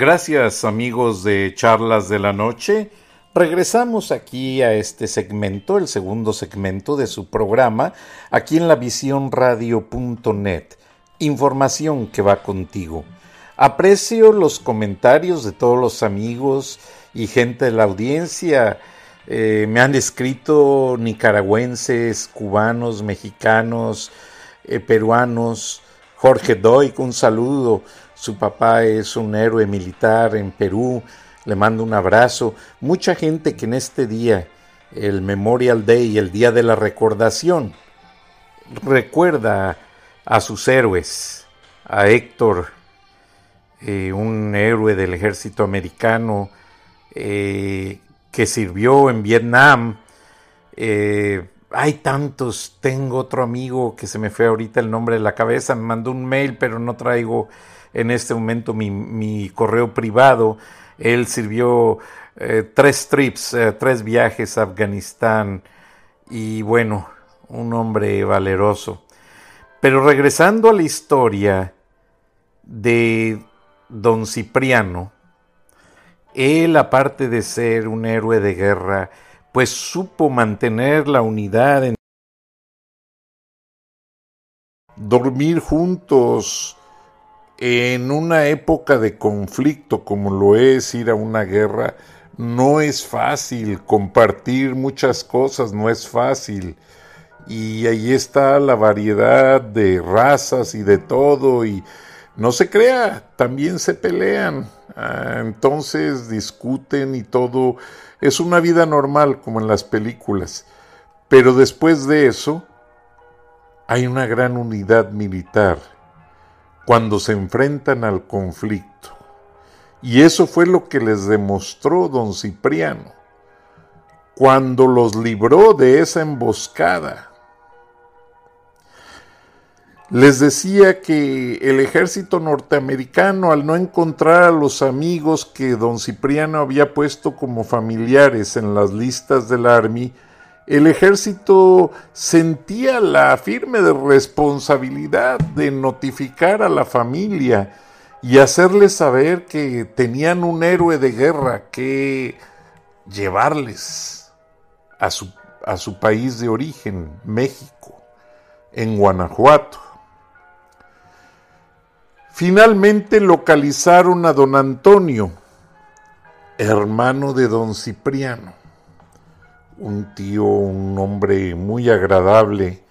Gracias amigos de Charlas de la Noche. Regresamos aquí a este segmento, el segundo segmento de su programa, aquí en la visiónradio.net. Información que va contigo. Aprecio los comentarios de todos los amigos y gente de la audiencia. Eh, me han escrito nicaragüenses, cubanos, mexicanos, eh, peruanos. Jorge Doig, un saludo. Su papá es un héroe militar en Perú le mando un abrazo. Mucha gente que en este día, el Memorial Day, el Día de la Recordación, recuerda a sus héroes, a Héctor, eh, un héroe del ejército americano eh, que sirvió en Vietnam. Eh, hay tantos, tengo otro amigo que se me fue ahorita el nombre de la cabeza, me mandó un mail, pero no traigo en este momento mi, correo privado. Él sirvió eh, tres trips, eh, tres viajes a Afganistán y bueno, un hombre valeroso. Pero regresando a la historia de don Cipriano, él aparte de ser un héroe de guerra, pues supo mantener la unidad en dormir juntos, en una época de conflicto como lo es ir a una guerra, no es fácil compartir muchas cosas, no es fácil. Y ahí está la variedad de razas y de todo, y no se crea, también se pelean, ah, entonces discuten y todo. Es una vida normal como en las películas. Pero después de eso, hay una gran unidad militar cuando se enfrentan al conflicto. Y eso fue lo que les demostró don Cipriano, cuando los libró de esa emboscada. Les decía que el ejército norteamericano, al no encontrar a los amigos que don Cipriano había puesto como familiares en las listas del Army, el ejército sentía la firme responsabilidad de notificar a la familia y hacerles saber que tenían un héroe de guerra que llevarles a su, a su país de origen, México, en Guanajuato. Finalmente localizaron a don Antonio, hermano de don Cipriano un tío, un hombre muy agradable,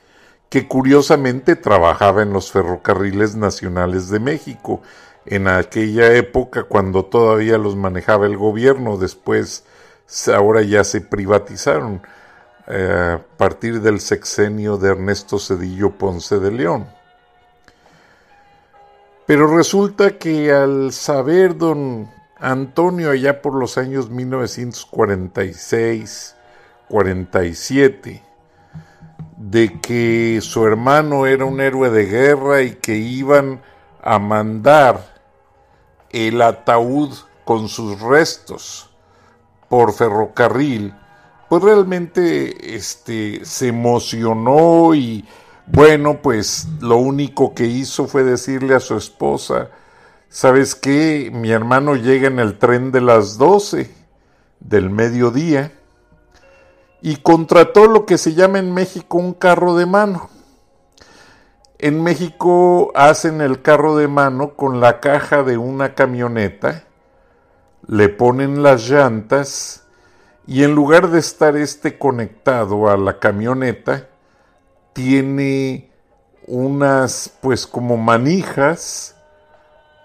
que curiosamente trabajaba en los ferrocarriles nacionales de México, en aquella época cuando todavía los manejaba el gobierno, después ahora ya se privatizaron eh, a partir del sexenio de Ernesto Cedillo Ponce de León. Pero resulta que al saber don Antonio allá por los años 1946, 47 de que su hermano era un héroe de guerra y que iban a mandar el ataúd con sus restos por ferrocarril, pues realmente este, se emocionó y bueno, pues lo único que hizo fue decirle a su esposa, ¿sabes qué? Mi hermano llega en el tren de las 12 del mediodía y contrató lo que se llama en México un carro de mano. En México hacen el carro de mano con la caja de una camioneta, le ponen las llantas y en lugar de estar este conectado a la camioneta, tiene unas pues como manijas,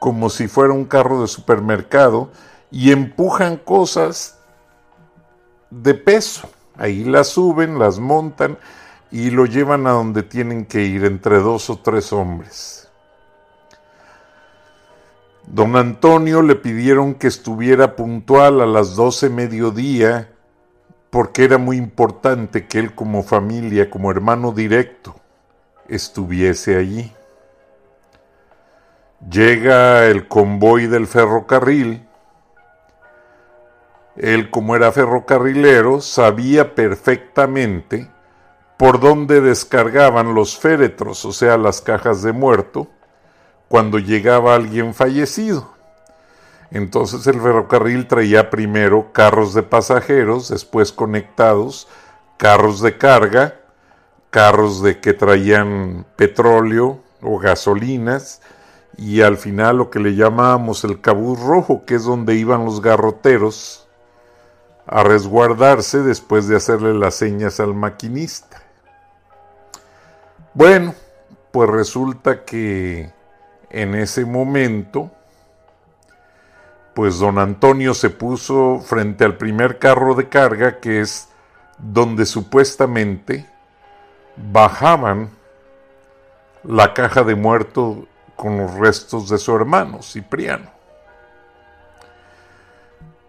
como si fuera un carro de supermercado, y empujan cosas de peso. Ahí las suben, las montan y lo llevan a donde tienen que ir entre dos o tres hombres. Don Antonio le pidieron que estuviera puntual a las doce mediodía porque era muy importante que él como familia, como hermano directo, estuviese allí. Llega el convoy del ferrocarril él, como era ferrocarrilero, sabía perfectamente por dónde descargaban los féretros, o sea, las cajas de muerto, cuando llegaba alguien fallecido. Entonces el ferrocarril traía primero carros de pasajeros, después conectados, carros de carga, carros de que traían petróleo o gasolinas, y al final lo que le llamábamos el cabuz rojo, que es donde iban los garroteros a resguardarse después de hacerle las señas al maquinista. Bueno, pues resulta que en ese momento, pues don Antonio se puso frente al primer carro de carga, que es donde supuestamente bajaban la caja de muerto con los restos de su hermano, Cipriano.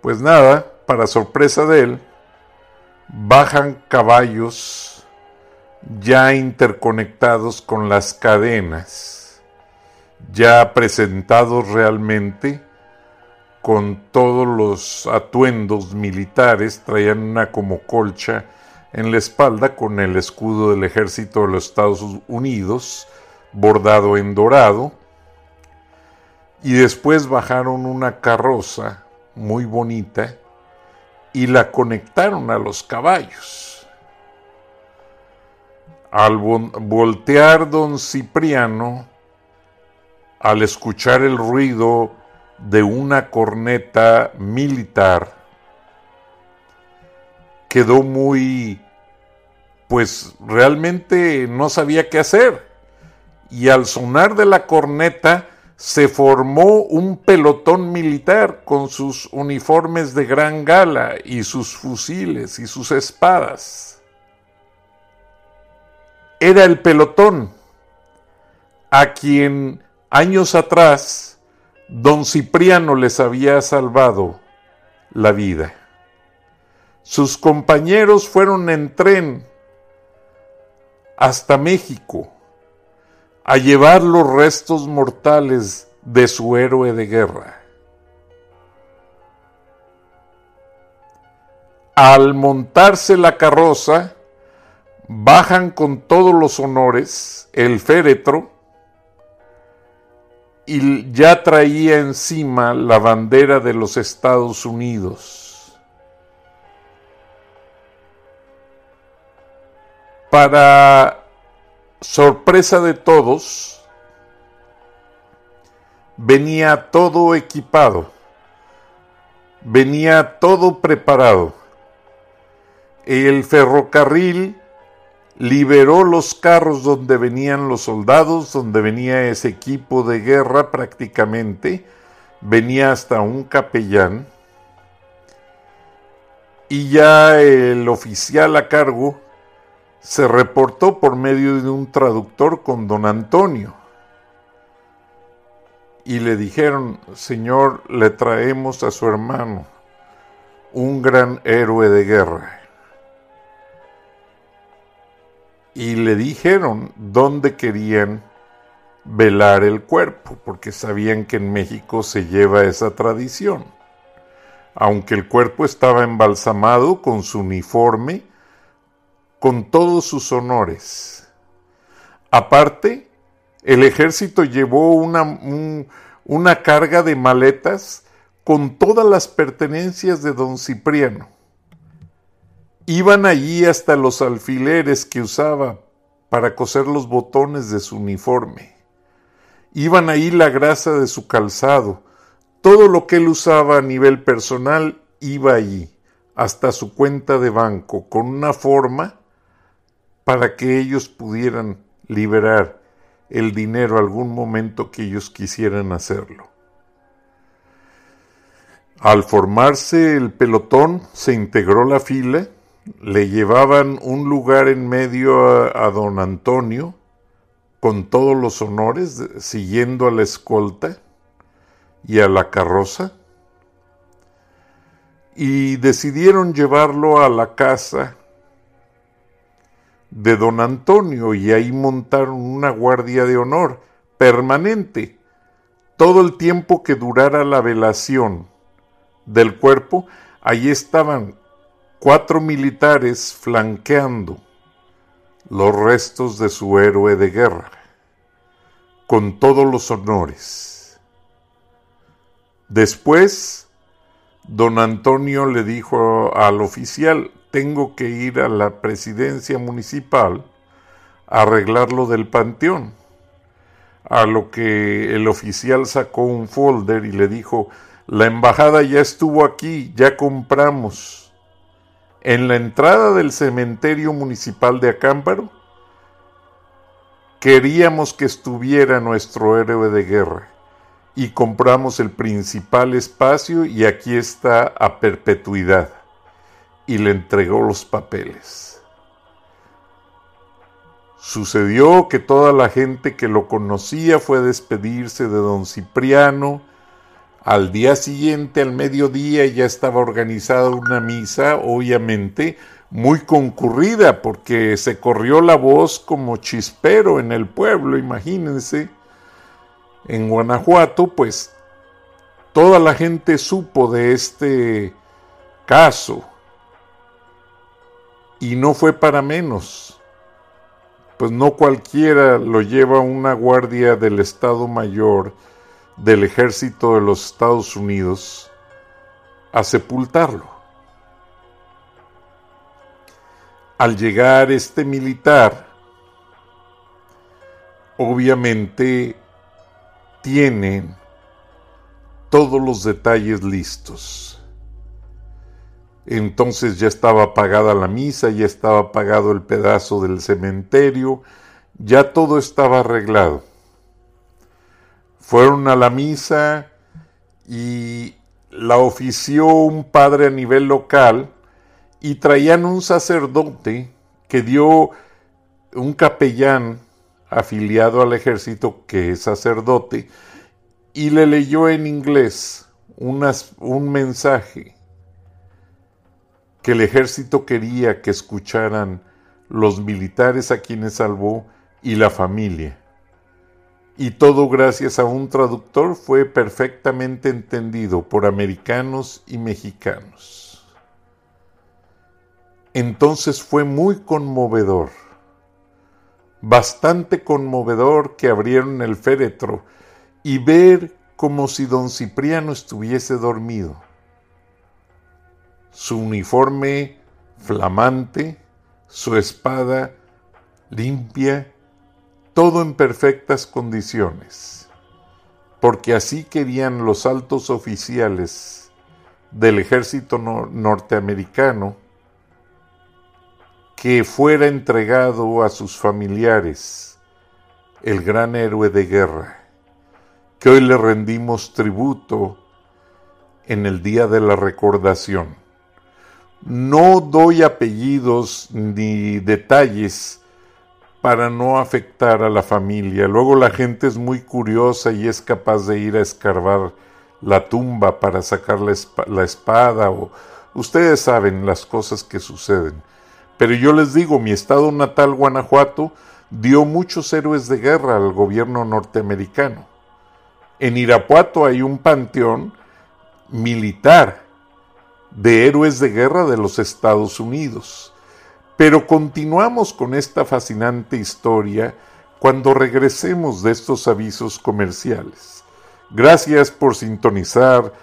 Pues nada, para sorpresa de él, bajan caballos ya interconectados con las cadenas, ya presentados realmente con todos los atuendos militares, traían una como colcha en la espalda con el escudo del ejército de los Estados Unidos, bordado en dorado, y después bajaron una carroza muy bonita y la conectaron a los caballos. Al voltear don Cipriano, al escuchar el ruido de una corneta militar, quedó muy, pues realmente no sabía qué hacer. Y al sonar de la corneta, se formó un pelotón militar con sus uniformes de gran gala y sus fusiles y sus espadas. Era el pelotón a quien años atrás don Cipriano les había salvado la vida. Sus compañeros fueron en tren hasta México a llevar los restos mortales de su héroe de guerra. Al montarse la carroza, bajan con todos los honores el féretro y ya traía encima la bandera de los Estados Unidos. Para sorpresa de todos, venía todo equipado, venía todo preparado. El ferrocarril liberó los carros donde venían los soldados, donde venía ese equipo de guerra prácticamente, venía hasta un capellán, y ya el oficial a cargo se reportó por medio de un traductor con don Antonio. Y le dijeron, Señor, le traemos a su hermano, un gran héroe de guerra. Y le dijeron dónde querían velar el cuerpo, porque sabían que en México se lleva esa tradición. Aunque el cuerpo estaba embalsamado con su uniforme, con todos sus honores. Aparte, el ejército llevó una, una carga de maletas con todas las pertenencias de don Cipriano. Iban allí hasta los alfileres que usaba para coser los botones de su uniforme. Iban ahí la grasa de su calzado. Todo lo que él usaba a nivel personal iba allí, hasta su cuenta de banco, con una forma para que ellos pudieran liberar el dinero algún momento que ellos quisieran hacerlo. Al formarse el pelotón, se integró la fila, le llevaban un lugar en medio a, don Antonio, con todos los honores, siguiendo a la escolta y a la carroza, y decidieron llevarlo a la casa de don Antonio y ahí montaron una guardia de honor permanente. Todo el tiempo que durara la velación del cuerpo, ahí estaban cuatro militares flanqueando los restos de su héroe de guerra, con todos los honores. Después, don Antonio le dijo al oficial, tengo que ir a la presidencia municipal a arreglar lo del panteón. A lo que el oficial sacó un folder y le dijo, la embajada ya estuvo aquí, ya compramos. En la entrada del cementerio municipal de Acámbaro, queríamos que estuviera nuestro héroe de guerra y compramos el principal espacio y aquí está a perpetuidad. Y le entregó los papeles. Sucedió que toda la gente que lo conocía fue a despedirse de don Cipriano. Al día siguiente, al mediodía, ya estaba organizada una misa, obviamente, muy concurrida, porque se corrió la voz como chispero en el pueblo, imagínense. En Guanajuato, pues toda la gente supo de este caso. Y no fue para menos pues no cualquiera lo lleva una guardia del Estado Mayor del Ejército de los Estados Unidos a sepultarlo. Al llegar este militar, obviamente tienen todos los detalles listos. Entonces ya estaba pagada la misa, ya estaba pagado el pedazo del cementerio, ya todo estaba arreglado. Fueron a la misa y la ofició un padre a nivel local y traían un sacerdote que dio un capellán afiliado al ejército que es sacerdote y le leyó en inglés un mensaje que el ejército quería que escucharan los militares a quienes salvó y la familia. Y todo gracias a un traductor fue perfectamente entendido por americanos y mexicanos. Entonces fue muy conmovedor, bastante conmovedor que abrieron el féretro y ver como si don Cipriano estuviese dormido su uniforme flamante, su espada limpia, todo en perfectas condiciones, porque así querían los altos oficiales del ejército norteamericano que fuera entregado a sus familiares el gran héroe de guerra, que hoy le rendimos tributo en el día de la recordación. No doy apellidos ni detalles para no afectar a la familia. Luego la gente es muy curiosa y es capaz de ir a escarbar la tumba para sacar la, espada o ustedes saben las cosas que suceden. Pero yo les digo, mi estado natal, Guanajuato, dio muchos héroes de guerra al gobierno norteamericano. En Irapuato hay un panteón militar de héroes de guerra de los Estados Unidos. Pero continuamos con esta fascinante historia cuando regresemos de estos avisos comerciales. Gracias por sintonizar